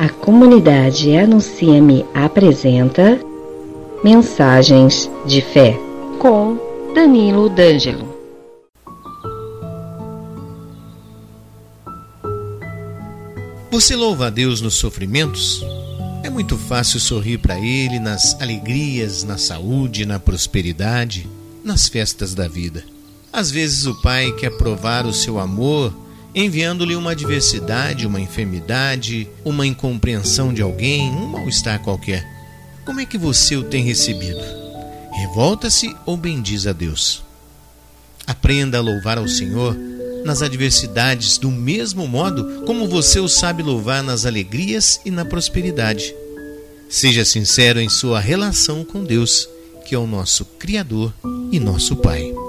A comunidade Anuncia-me apresenta Mensagens de Fé com Danilo D'Angelo. Você louva a Deus nos sofrimentos? É muito fácil sorrir para Ele nas alegrias, na saúde, na prosperidade, nas festas da vida. Às vezes o Pai quer provar o seu amor enviando-lhe uma adversidade, uma enfermidade, uma incompreensão de alguém, um mal-estar qualquer. Como é que você o tem recebido? Revolta-se ou bendiz a Deus? Aprenda a louvar ao Senhor nas adversidades do mesmo modo como você o sabe louvar nas alegrias e na prosperidade. Seja sincero em sua relação com Deus, que é o nosso Criador e nosso Pai.